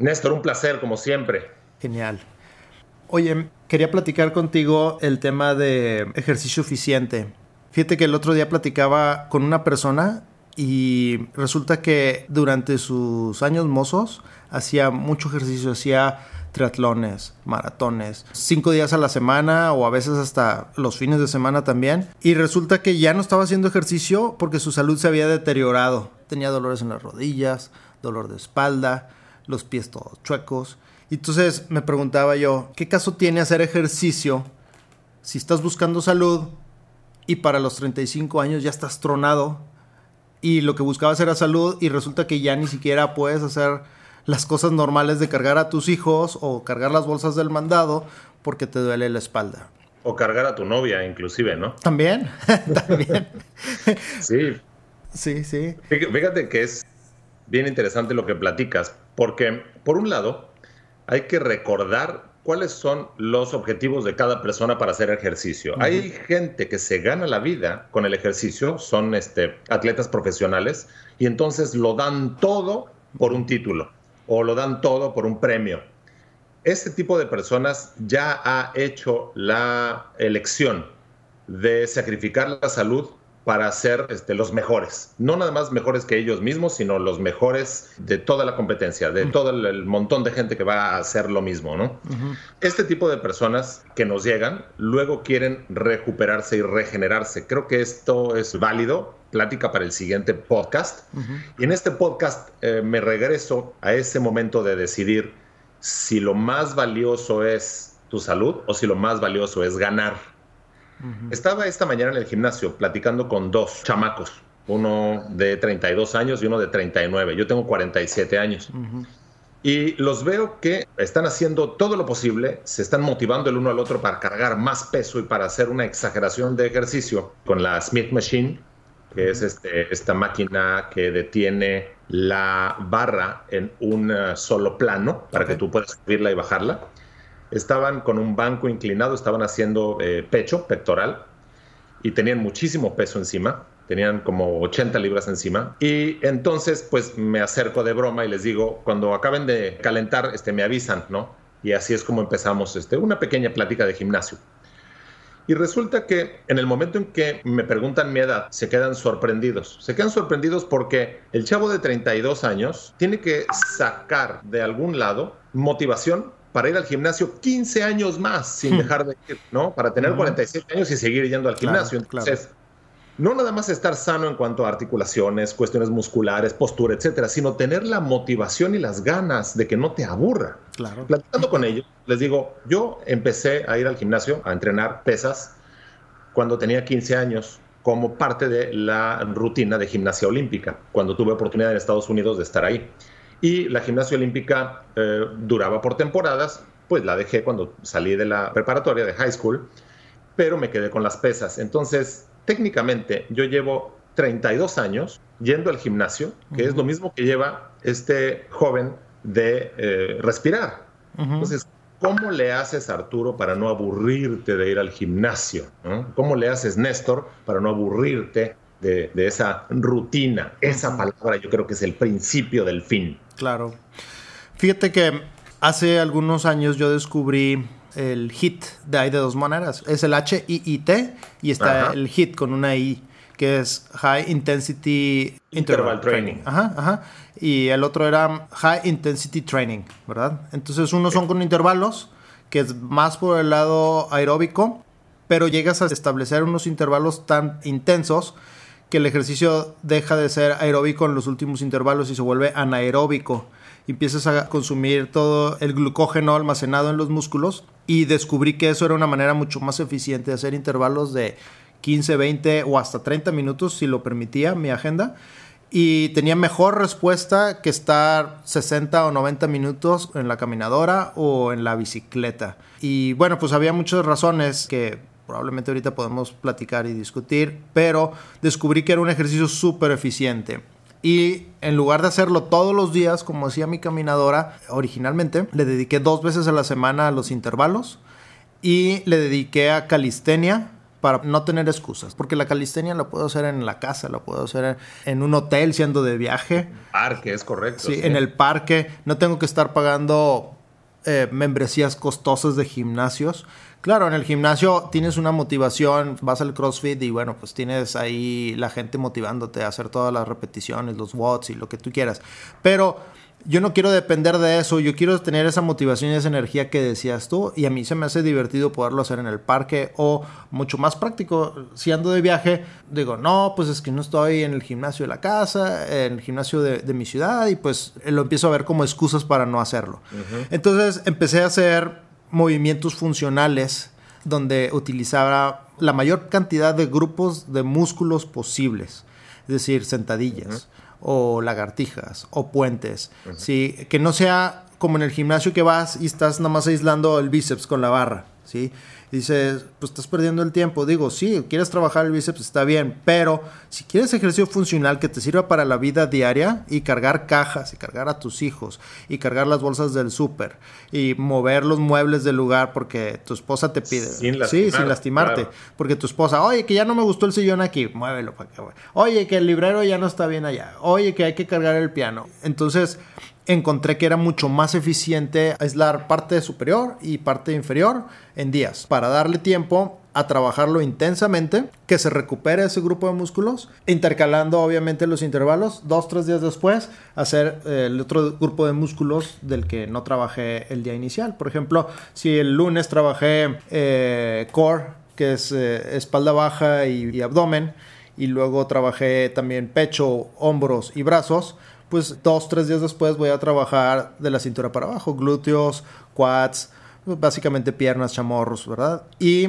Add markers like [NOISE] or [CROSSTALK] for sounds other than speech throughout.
Néstor, un placer como siempre. Genial. Oye, quería platicar contigo el tema de ejercicio eficiente. Fíjate que el otro día platicaba con una persona y resulta que durante sus años mozos hacía mucho ejercicio, hacía triatlones, maratones, cinco días a la semana o a veces hasta los fines de semana también. Y resulta que ya no estaba haciendo ejercicio porque su salud se había deteriorado. Tenía dolores en las rodillas, dolor de espalda, los pies todos chuecos. Y entonces me preguntaba yo, ¿qué caso tiene hacer ejercicio si estás buscando salud y para los 35 años ya estás tronado y lo que buscabas era salud y resulta que ya ni siquiera puedes hacer las cosas normales de cargar a tus hijos o cargar las bolsas del mandado porque te duele la espalda? O cargar a tu novia, inclusive, ¿no? También, [LAUGHS] también. sí. Sí, sí. Fíjate que es bien interesante lo que platicas, porque por un lado hay que recordar cuáles son los objetivos de cada persona para hacer ejercicio. Hay gente que se gana la vida con el ejercicio, son este, atletas profesionales, y entonces lo dan todo por un título o lo dan todo por un premio. Este tipo de personas ya ha hecho la elección de sacrificar la salud para ser este, los mejores. No nada más mejores que ellos mismos, sino los mejores de toda la competencia, de todo el, montón de gente que va a hacer lo mismo, ¿no? Este tipo de personas que nos llegan, luego quieren recuperarse y regenerarse. Creo que esto es válido. Plática para el siguiente podcast. Y en este podcast eh, me regreso a ese momento de decidir si lo más valioso es tu salud o si lo más valioso es ganar. Estaba esta mañana en el gimnasio platicando con dos chamacos, uno de 32 años y uno de 39. Yo tengo 47 años. Y los veo que están haciendo todo lo posible, se están motivando el uno al otro para cargar más peso y para hacer una exageración de ejercicio con la Smith Machine, que es este, esta máquina que detiene la barra en un solo plano para que tú puedas subirla y bajarla estaban con un banco inclinado, estaban haciendo eh, pecho, pectoral, y tenían muchísimo peso encima, tenían como 80 libras encima. Y entonces, pues me acerco de broma y les digo, cuando acaben de calentar, este, me avisan, ¿no? Y así es como empezamos este, una pequeña plática de gimnasio. Y resulta que en el momento en que me preguntan mi edad, se quedan sorprendidos. Se quedan sorprendidos porque el chavo de 32 años tiene que sacar de algún lado motivación para ir al gimnasio 15 años más sin hmm. dejar de ir, ¿no? Para tener 47 años y seguir yendo al gimnasio. Entonces, no nada más estar sano en cuanto a articulaciones, cuestiones musculares, postura, etcétera, sino tener la motivación y las ganas de que no te aburra. Claro. Platicando con ellos, les digo, yo empecé a ir al gimnasio a entrenar pesas cuando tenía 15 años como parte de la rutina de gimnasia olímpica, cuando tuve oportunidad en Estados Unidos de estar ahí y la gimnasia olímpica eh, duraba por temporadas, pues la dejé cuando salí de la preparatoria de high school, pero me quedé con las pesas. Entonces, técnicamente yo llevo 32 años yendo al gimnasio, que es lo mismo que lleva este joven de eh, respirar. Entonces, ¿cómo le haces, Arturo, para no aburrirte de ir al gimnasio? ¿Cómo le haces, Néstor, para no aburrirte de, esa rutina. Esa palabra yo creo que es el principio del fin. Claro. Fíjate que hace algunos años yo descubrí el HIT de hay de dos maneras. Es el H-I-I-T y está el HIT con una I, que es High Intensity Interval, Training. Ajá, ajá. Y el otro era High Intensity Training, ¿verdad? Entonces, unos son con intervalos, que es más por el lado aeróbico, pero llegas a establecer unos intervalos tan intensos que el ejercicio deja de ser aeróbico en los últimos intervalos y se vuelve anaeróbico. Empiezas a consumir todo el glucógeno almacenado en los músculos y descubrí que eso era una manera mucho más eficiente de hacer intervalos de 15, 20 o hasta 30 minutos si lo permitía mi agenda y tenía mejor respuesta que estar 60 o 90 minutos en la caminadora o en la bicicleta. Y bueno, pues había muchas razones que probablemente ahorita podemos platicar y discutir, pero descubrí que era un ejercicio súper eficiente. Y en lugar de hacerlo todos los días, como hacía mi caminadora originalmente, le dediqué dos veces a la semana a los intervalos y le dediqué a calistenia para no tener excusas, porque la calistenia la puedo hacer en la casa, la puedo hacer en un hotel siendo de viaje. Parque, es correcto. Sí, en el parque. No tengo que estar pagando eh, membresías costosas de gimnasios. Claro, en el gimnasio tienes una motivación, vas al CrossFit y bueno, pues tienes ahí la gente motivándote a hacer todas las repeticiones, los watts y lo que tú quieras. Pero yo no quiero depender de eso, yo quiero tener esa motivación y esa energía que decías tú y a mí se me hace divertido poderlo hacer en el parque o mucho más práctico, si ando de viaje, digo, no, pues es que no estoy en el gimnasio de la casa, en el gimnasio de, mi ciudad y pues lo empiezo a ver como excusas para no hacerlo. Entonces empecé a hacer movimientos funcionales donde utilizaba la mayor cantidad de grupos de músculos posibles, es decir, sentadillas o lagartijas o puentes, ¿sí? Que no sea como en el gimnasio que vas y estás nada más aislando el bíceps con la barra, ¿sí? Dices, pues estás perdiendo el tiempo. Digo, sí, quieres trabajar el bíceps, está bien, pero si quieres ejercicio funcional que te sirva para la vida diaria y cargar cajas y cargar a tus hijos y cargar las bolsas del súper y mover los muebles del lugar porque tu esposa te pide. Sin sí, sin lastimarte. Porque tu esposa, oye, que ya no me gustó el sillón aquí, muévelo para acá. Oye, que el librero ya no está bien allá. Oye, que hay que cargar el piano. Entonces, encontré que era mucho más eficiente aislar parte superior y parte inferior en días para darle tiempo a trabajarlo intensamente, que se recupere ese grupo de músculos, intercalando obviamente los intervalos, dos, tres días después, hacer eh, el otro grupo de músculos del que no trabajé el día inicial. Por ejemplo, si el lunes trabajé eh, core, que es eh, espalda baja y abdomen, y luego trabajé también pecho, hombros y brazos, pues dos, tres días después voy a trabajar de la cintura para abajo, glúteos, quads, básicamente piernas, chamorros, ¿verdad? Y,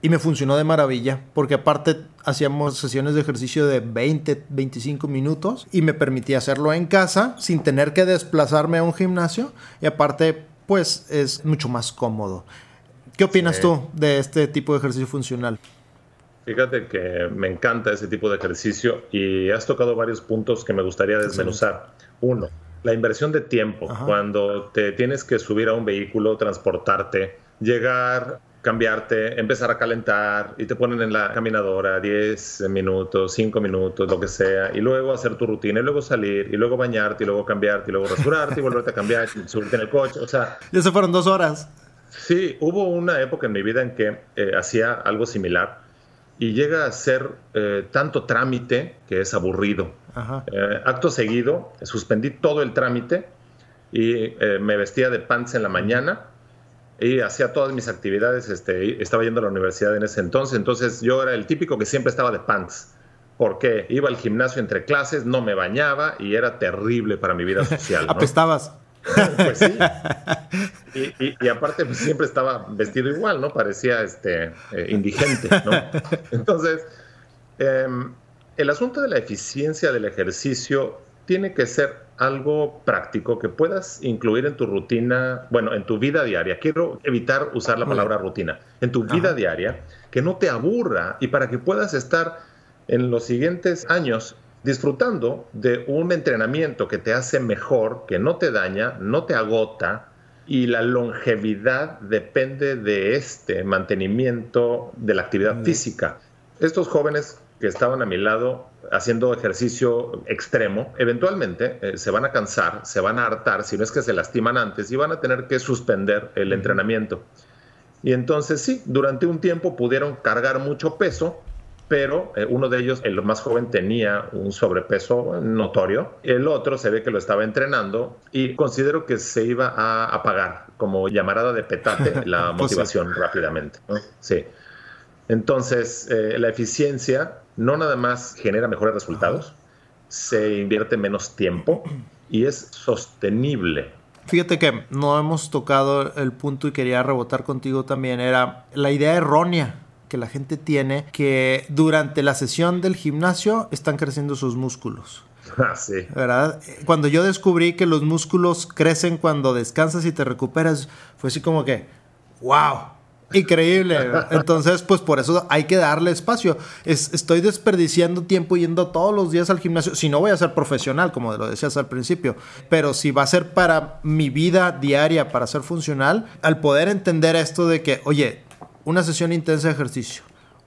y me funcionó de maravilla, porque aparte hacíamos sesiones de ejercicio de 20, 25 minutos y me permitía hacerlo en casa sin tener que desplazarme a un gimnasio y aparte pues es mucho más cómodo. ¿Qué opinas tú de este tipo de ejercicio funcional? Fíjate que me encanta ese tipo de ejercicio y has tocado varios puntos que me gustaría desmenuzar. Uno, la inversión de tiempo. Cuando te tienes que subir a un vehículo, transportarte, llegar, cambiarte, empezar a calentar y te ponen en la caminadora 10 minutos, 5 minutos, lo que sea, y luego hacer tu rutina, y luego salir, y luego bañarte, y luego cambiarte, y luego rasurarte, y volverte a cambiar, y subirte en el coche, o sea... Ya se fueron dos horas. Sí, hubo una época en mi vida en que eh, hacía algo similar y llega a ser eh, tanto trámite que es aburrido. Eh, acto seguido, suspendí todo el trámite y eh, me vestía de pants en la mañana y hacía todas mis actividades. Este, estaba yendo a la universidad en ese entonces, entonces yo era el típico que siempre estaba de pants. Porque iba al gimnasio entre clases, no me bañaba y era terrible para mi vida [LAUGHS] social. Apestabas. [LAUGHS] pues sí. [LAUGHS] Y, aparte pues, siempre estaba vestido igual, ¿no? Parecía este, eh, indigente, ¿no? [LAUGHS] Entonces, em, el asunto de la eficiencia del ejercicio tiene que ser algo práctico que puedas incluir en tu rutina, bueno, en tu vida diaria. Quiero evitar usar la palabra rutina. En tu vida diaria, que no te aburra y para que puedas estar en los siguientes años disfrutando de un entrenamiento que te hace mejor, que no te daña, no te agota y la longevidad depende de este mantenimiento de la actividad física. Estos jóvenes que estaban a mi lado haciendo ejercicio extremo, eventualmente eh, se van a cansar, se van a hartar, si no es que se lastiman antes y van a tener que suspender el entrenamiento. Y entonces sí, durante un tiempo pudieron cargar mucho peso, pero eh, uno de ellos, el más joven, tenía un sobrepeso notorio. El otro se ve que lo estaba entrenando y considero que se iba a apagar como llamarada de petate [LAUGHS] la pues motivación rápidamente. Sí. Entonces, eh, la eficiencia no nada más genera mejores resultados, se invierte menos tiempo y es sostenible. Fíjate que no hemos tocado el punto y quería rebotar contigo también, era la idea errónea que la gente tiene que durante la sesión del gimnasio están creciendo sus músculos. [LAUGHS] Ah, sí. ¿Verdad? Cuando yo descubrí que los músculos crecen cuando descansas y te recuperas, fue así como que, wow, increíble. [LAUGHS] Entonces, pues por eso hay que darle espacio. estoy desperdiciando tiempo yendo todos los días al gimnasio. Si no voy a ser profesional, como lo decías al principio, pero si va a ser para mi vida diaria, para ser funcional, al poder entender esto de que, oye, una sesión intensa de ejercicio,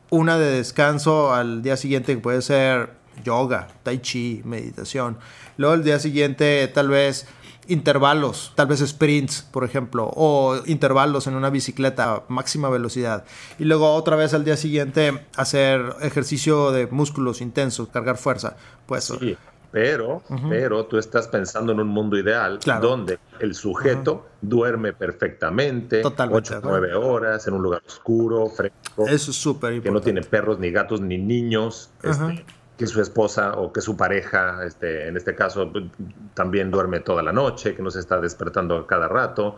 una de descanso al día siguiente que puede ser yoga, tai chi, meditación. Luego el día siguiente tal vez intervalos, tal vez sprints, por ejemplo, o intervalos en una bicicleta máxima velocidad. Y luego otra vez al día siguiente hacer ejercicio de músculos intensos, cargar fuerza. Pues sí, pero, pero tú estás pensando en un mundo ideal donde el sujeto duerme perfectamente, Totalmente, 8 9 horas en un lugar oscuro, fresco. Eso es súper importante. Que no tiene perros, ni gatos, ni niños. Este, que su esposa o que su pareja, este, en este caso, también duerme toda la noche, que no se está despertando cada rato.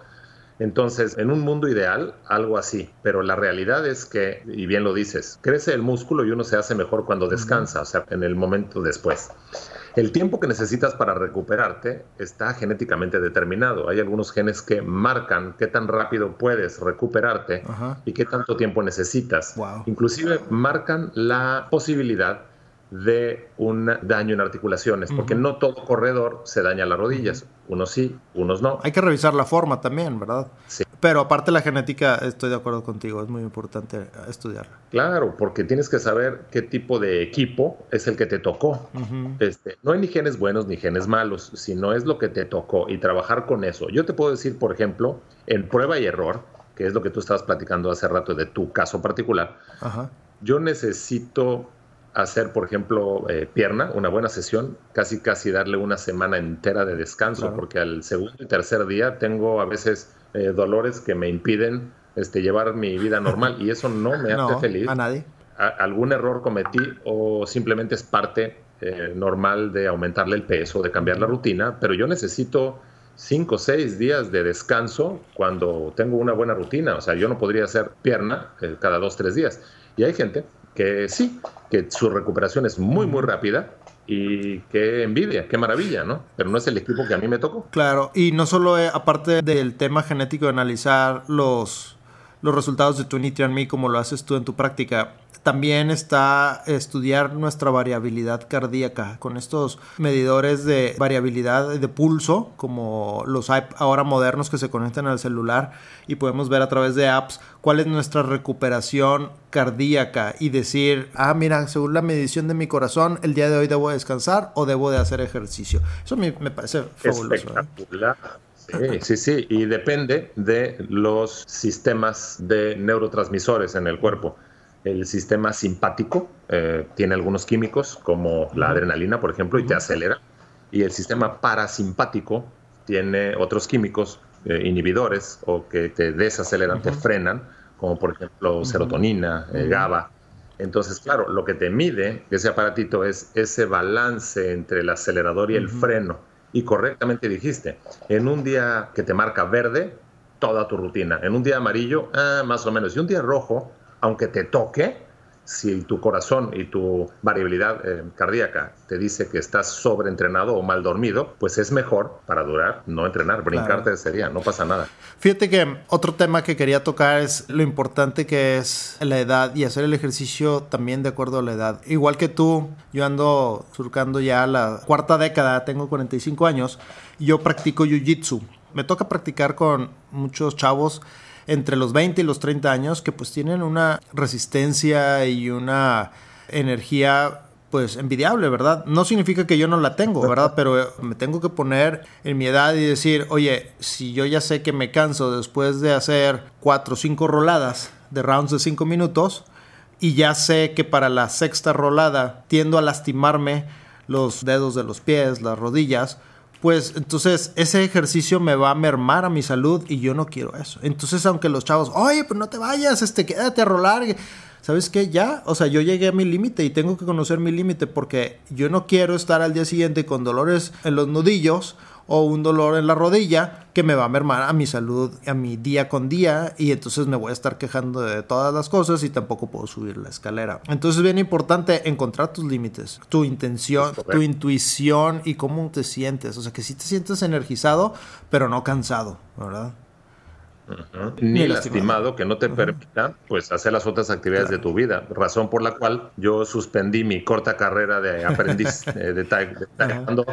Entonces, en un mundo ideal, algo así, pero la realidad es que, y bien lo dices, crece el músculo y uno se hace mejor cuando descansa, o sea, en el momento después. El tiempo que necesitas para recuperarte está genéticamente determinado. Hay algunos genes que marcan qué tan rápido puedes recuperarte y qué tanto tiempo necesitas. Inclusive marcan la posibilidad de un daño en articulaciones, porque no todo corredor se daña las rodillas, unos sí, unos no. Hay que revisar la forma también, ¿verdad? Sí. Pero aparte la genética, estoy de acuerdo contigo, es muy importante estudiarla. Claro, porque tienes que saber qué tipo de equipo es el que te tocó. este, no hay ni genes buenos ni genes malos, sino es lo que te tocó y trabajar con eso. Yo te puedo decir, por ejemplo, en prueba y error, que es lo que tú estabas platicando hace rato de tu caso particular, yo necesito hacer, por ejemplo, eh, pierna, una buena sesión, casi casi darle una semana entera de descanso, porque al segundo y tercer día tengo a veces eh, dolores que me impiden este, llevar mi vida normal y eso no me [LAUGHS] hace feliz. A nadie. algún error cometí o simplemente es parte eh, normal de aumentarle el peso, de cambiar la rutina, pero yo necesito cinco o seis días de descanso cuando tengo una buena rutina. O sea, yo no podría hacer pierna cada dos, tres días. Y hay gente que sí, que su recuperación es muy, muy rápida y qué envidia, qué maravilla, ¿no? Pero no es el equipo que a mí me tocó. Claro, y no solo eh, aparte del tema genético de analizar los, los resultados de tu Me como lo haces tú en tu práctica, también está estudiar nuestra variabilidad cardíaca con estos medidores de variabilidad de pulso, como los ahora modernos que se conectan al celular y podemos ver a través de apps cuál es nuestra recuperación cardíaca y decir, ah, mira, según la medición de mi corazón, el día de hoy debo descansar o debo de hacer ejercicio. Eso me, parece fabuloso. ¿eh? Sí, sí, y depende de los sistemas de neurotransmisores en el cuerpo. El sistema simpático eh, tiene algunos químicos, como la adrenalina, por ejemplo, y te acelera. Y el sistema parasimpático tiene otros químicos eh, inhibidores o que te desaceleran, te frenan, como por ejemplo serotonina, eh, GABA. Entonces, claro, lo que te mide ese aparatito es ese balance entre el acelerador y el freno. Y correctamente dijiste, en un día que te marca verde, toda tu rutina. En un día amarillo, ah, más o menos. Y un día rojo, aunque te toque, si tu corazón y tu variabilidad eh, cardíaca te dice que estás sobreentrenado o mal dormido, pues es mejor para durar no entrenar, brincarte sería, no pasa nada. Fíjate que otro tema que quería tocar es lo importante que es la edad y hacer el ejercicio también de acuerdo a la edad. Igual que tú, yo ando surcando ya la cuarta década, tengo 45 años, y yo practico jiu-jitsu. Me toca practicar con muchos chavos entre los 20 y los 30 años que pues tienen una resistencia y una energía pues envidiable, ¿verdad? No significa que yo no la tengo, ¿verdad? Pero me tengo que poner en mi edad y decir, oye, si yo ya sé que me canso después de hacer cuatro o cinco roladas de rounds de cinco minutos y ya sé que para la sexta rolada tiendo a lastimarme los dedos de los pies, las rodillas, pues entonces ese ejercicio me va a mermar a mi salud y yo no quiero eso. Entonces, aunque los chavos, oye, pues no te vayas, este, quédate a rolar. ¿Sabes qué? Ya, o sea, yo llegué a mi límite y tengo que conocer mi límite porque yo no quiero estar al día siguiente con dolores en los nudillos o un dolor en la rodilla que me va a mermar a mi salud, a mi día con día y entonces me voy a estar quejando de todas las cosas y tampoco puedo subir la escalera. Entonces es bien importante encontrar tus límites, tu intención, tu intuición y cómo te sientes. O sea, que si te sientes energizado, pero no cansado, ¿verdad? Ni, lastimado, que no te permita pues hacer las otras actividades de tu vida, razón por la cual yo suspendí mi corta carrera de aprendiz [LAUGHS] de, de taekwondo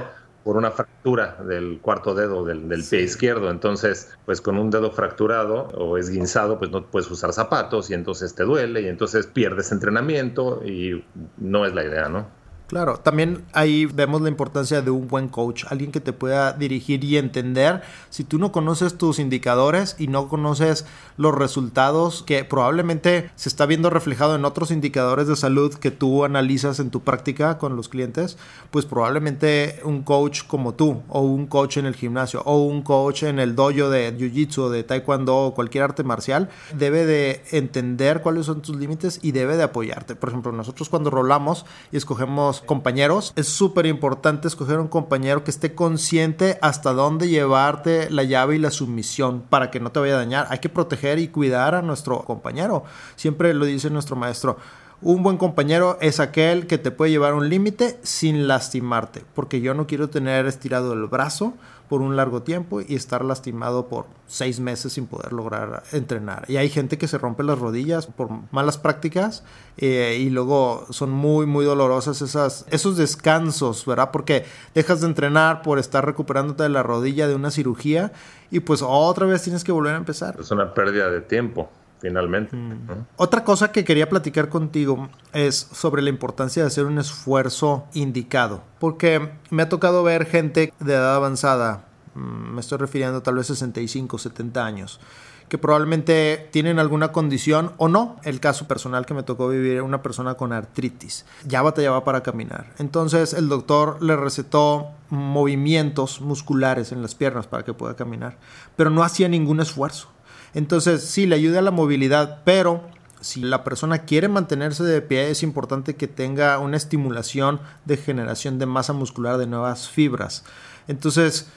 por una fractura del cuarto dedo del, pie izquierdo. Entonces, pues con un dedo fracturado o esguinzado, pues no puedes usar zapatos y entonces te duele y entonces pierdes entrenamiento y no es la idea, ¿no? Claro, también ahí vemos la importancia de un buen coach, alguien que te pueda dirigir y entender. Si tú no conoces tus indicadores y no conoces los resultados que probablemente se está viendo reflejado en otros indicadores de salud que tú analizas en tu práctica con los clientes, pues probablemente un coach como tú o un coach en el gimnasio o un coach en el dojo de jiu-jitsu, de taekwondo o cualquier arte marcial debe de entender cuáles son tus límites y debe de apoyarte. Por ejemplo, nosotros cuando rolamos y escogemos compañeros, es súper importante escoger un compañero que esté consciente hasta dónde llevarte la llave y la sumisión para que no te vaya a dañar. Hay que proteger y cuidar a nuestro compañero. Siempre lo dice nuestro maestro. Un buen compañero es aquel que te puede llevar un límite sin lastimarte, porque yo no quiero tener estirado el brazo por un largo tiempo y estar lastimado por seis meses sin poder lograr entrenar. Y hay gente que se rompe las rodillas por malas prácticas eh, y luego son muy, muy dolorosas esas, esos descansos, ¿verdad? Porque dejas de entrenar por estar recuperándote de la rodilla de una cirugía y pues otra vez tienes que volver a empezar. Es una pérdida de tiempo finalmente. Otra cosa que quería platicar contigo es sobre la importancia de hacer un esfuerzo indicado, porque me ha tocado ver gente de edad avanzada, mm, me estoy refiriendo tal vez 65, 70 años, que probablemente tienen alguna condición o no. El caso personal que me tocó vivir, una persona con artritis, ya batallaba para caminar. Entonces el doctor le recetó movimientos musculares en las piernas para que pueda caminar, pero no hacía ningún esfuerzo. Entonces, sí, le ayuda a la movilidad, pero si la persona quiere mantenerse de pie, es importante que tenga una estimulación de generación de masa muscular de nuevas fibras. Entonces,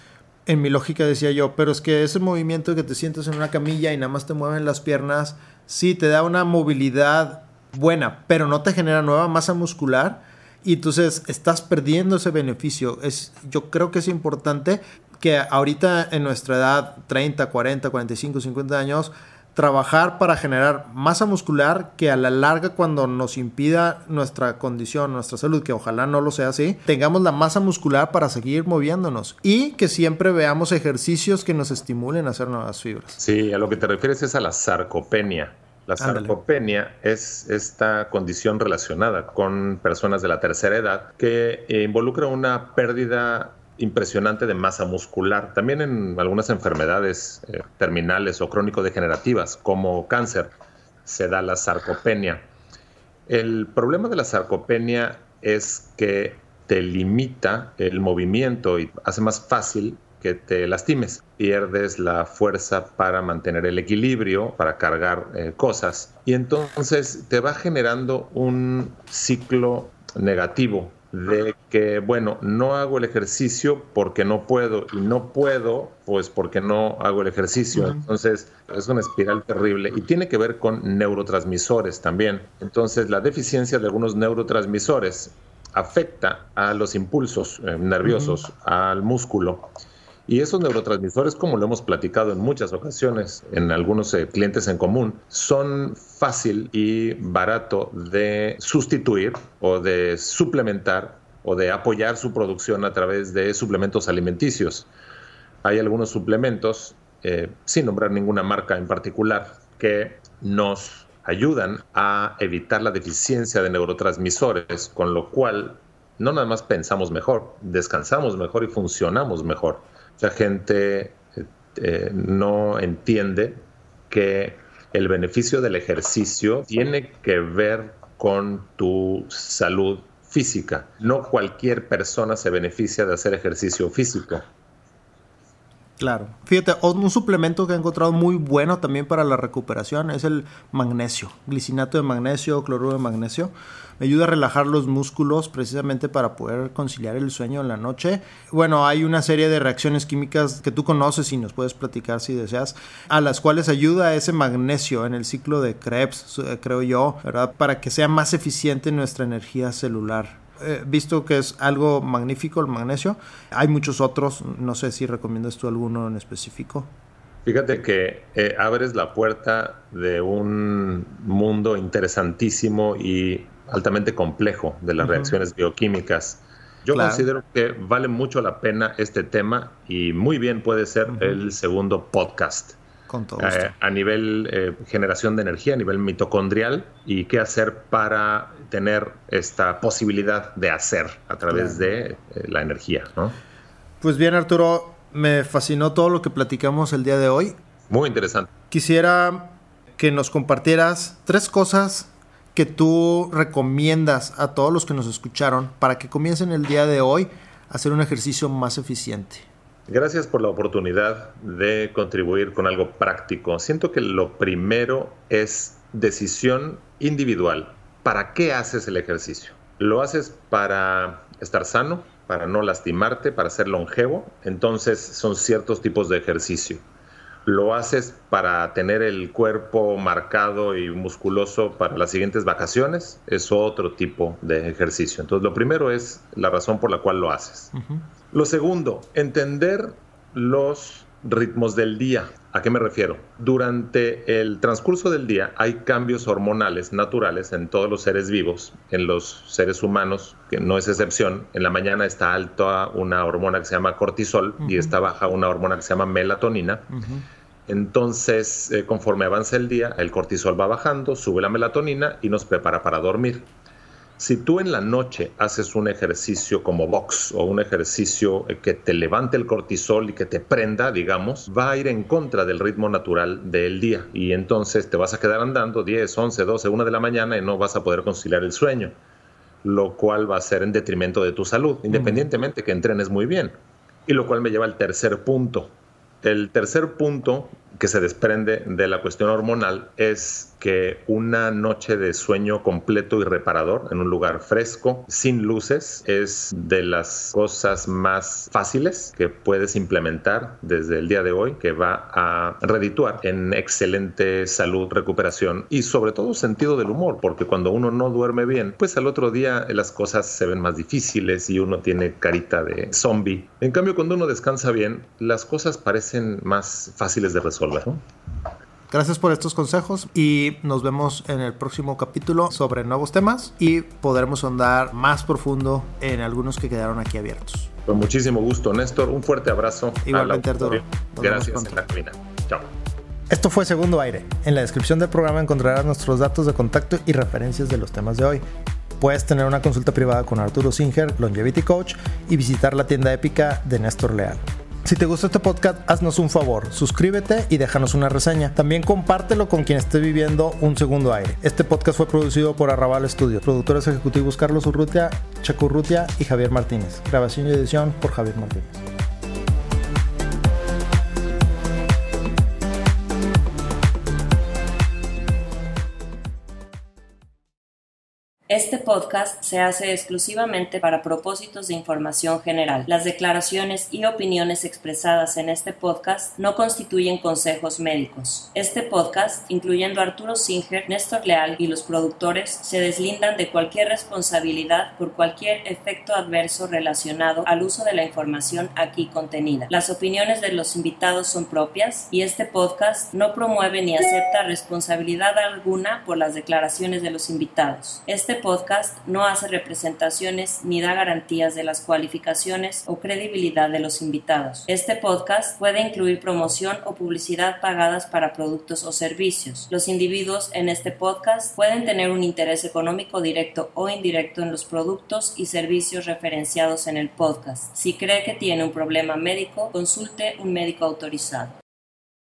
en mi lógica decía yo, pero es que ese movimiento que te sientes en una camilla y nada más te mueven las piernas, sí te da una movilidad buena, pero no te genera nueva masa muscular y entonces estás perdiendo ese beneficio. Es, yo creo que es importante que ahorita en nuestra edad, 30, 40, 45, 50 años, trabajar para generar masa muscular que a la larga cuando nos impida nuestra condición, nuestra salud, que ojalá no lo sea así, tengamos la masa muscular para seguir moviéndonos y que siempre veamos ejercicios que nos estimulen a hacer nuevas fibras. Sí, a lo que te refieres es a la sarcopenia. La sarcopenia es esta condición relacionada con personas de la tercera edad que involucra una pérdida impresionante de masa muscular. También en algunas enfermedades eh, terminales o crónico-degenerativas, como cáncer, se da la sarcopenia. El problema de la sarcopenia es que te limita el movimiento y hace más fácil que te lastimes. Pierdes la fuerza para mantener el equilibrio, para cargar eh, cosas. Y entonces te va generando un ciclo negativo de que, bueno, no hago el ejercicio porque no puedo y no puedo, pues porque no hago el ejercicio. Entonces, es una espiral terrible y tiene que ver con neurotransmisores también. Entonces, la deficiencia de algunos neurotransmisores afecta a los impulsos eh, nerviosos, al músculo. Y esos neurotransmisores, como lo hemos platicado en muchas ocasiones en algunos eh, clientes en común, son fácil y barato de sustituir o de suplementar o de apoyar su producción a través de suplementos alimenticios. Hay algunos suplementos, eh, sin nombrar ninguna marca en particular, que nos ayudan a evitar la deficiencia de neurotransmisores, con lo cual no nada más pensamos mejor, descansamos mejor y funcionamos mejor mucha gente eh, no entiende que el beneficio del ejercicio tiene que ver con tu salud física. No cualquier persona se beneficia de hacer ejercicio físico. Claro. Fíjate, un suplemento que he encontrado muy bueno también para la recuperación es el magnesio, glicinato de magnesio, cloruro de magnesio. Me ayuda a relajar los músculos precisamente para poder conciliar el sueño en la noche. Bueno, hay una serie de reacciones químicas que tú conoces y nos puedes platicar si deseas, a las cuales ayuda ese magnesio en el ciclo de Krebs, eh, creo yo, ¿verdad? Para que sea más eficiente nuestra energía celular. Visto que es algo magnífico el magnesio. Hay muchos otros, no sé si recomiendas tú alguno en específico. Fíjate que eh, abres la puerta de un mundo interesantísimo y altamente complejo de las reacciones bioquímicas. Yo considero que vale mucho la pena este tema y muy bien puede ser el segundo podcast. Con todo eh, a nivel eh, generación de energía, a nivel mitocondrial y qué hacer para tener esta posibilidad de hacer a través de eh, la energía. Pues bien, Arturo, me fascinó todo lo que platicamos el día de hoy. Muy interesante. Quisiera que nos compartieras tres cosas que tú recomiendas a todos los que nos escucharon para que comiencen el día de hoy a hacer un ejercicio más eficiente. Gracias por la oportunidad de contribuir con algo práctico. Siento que lo primero es decisión individual. ¿Para qué haces el ejercicio? ¿Lo haces para estar sano, para no lastimarte, para ser longevo? Entonces son ciertos tipos de ejercicio. ¿Lo haces para tener el cuerpo marcado y musculoso para las siguientes vacaciones? Es otro tipo de ejercicio. Entonces lo primero es la razón por la cual lo haces. Lo segundo, entender los ritmos del día. ¿A qué me refiero? Durante el transcurso del día hay cambios hormonales naturales en todos los seres vivos, en los seres humanos, que no es excepción. En la mañana está alta una hormona que se llama cortisol y está baja una hormona que se llama melatonina. Entonces, eh, conforme avanza el día, el cortisol va bajando, sube la melatonina y nos prepara para dormir. Si tú en la noche haces un ejercicio como box o un ejercicio eh, que te levante el cortisol y que te prenda, digamos, va a ir en contra del ritmo natural del día y entonces te vas a quedar andando 10, 11, 12, 1 de la mañana y no vas a poder conciliar el sueño, lo cual va a ser en detrimento de tu salud, independientemente que entrenes muy bien. Y lo cual me lleva al tercer punto. El tercer punto que se desprende de la cuestión hormonal es que una noche de sueño completo y reparador en un lugar fresco, sin luces, es de las cosas más fáciles que puedes implementar desde el día de hoy, que va a redituar en excelente salud, recuperación y sobre todo sentido del humor, porque cuando uno no duerme bien, pues al otro día las cosas se ven más difíciles y uno tiene carita de zombie. En cambio, cuando uno descansa bien, las cosas parecen más fáciles de resolver. Gracias por estos consejos y nos vemos en el próximo capítulo sobre nuevos temas y podremos andar más profundo en algunos que quedaron aquí abiertos. Con muchísimo gusto, Néstor. Un fuerte abrazo. Igualmente, Arturo. Gracias en la Chao. Esto fue Segundo Aire. En la descripción del programa encontrarás nuestros datos de contacto y referencias de los temas de hoy. Puedes tener una consulta privada con Arturo Singer, Longevity Coach, y visitar la tienda épica de Néstor Leal. Si te gustó este podcast, haznos un favor, suscríbete y déjanos una reseña. También compártelo con quien esté viviendo un segundo aire. Este podcast fue producido por Arrabal Studios, productores ejecutivos Carlos Urrutia, Chaco Urrutia y Javier Martínez. Grabación y edición por Javier Martínez. Este podcast se hace exclusivamente para propósitos de información general. Las declaraciones y opiniones expresadas en este podcast no constituyen consejos médicos. Este podcast, incluyendo Arturo Singer, Néstor Leal y los productores, se deslindan de cualquier responsabilidad por cualquier efecto adverso relacionado al uso de la información aquí contenida. Las opiniones de los invitados son propias y este podcast no promueve ni acepta responsabilidad alguna por las declaraciones de los invitados. Este podcast no hace representaciones ni da garantías de las cualificaciones o credibilidad de los invitados. Este podcast puede incluir promoción o publicidad pagadas para productos o servicios. Los individuos en este podcast pueden tener un interés económico directo o indirecto en los productos y servicios referenciados en el podcast. Si cree que tiene un problema médico, consulte un médico autorizado.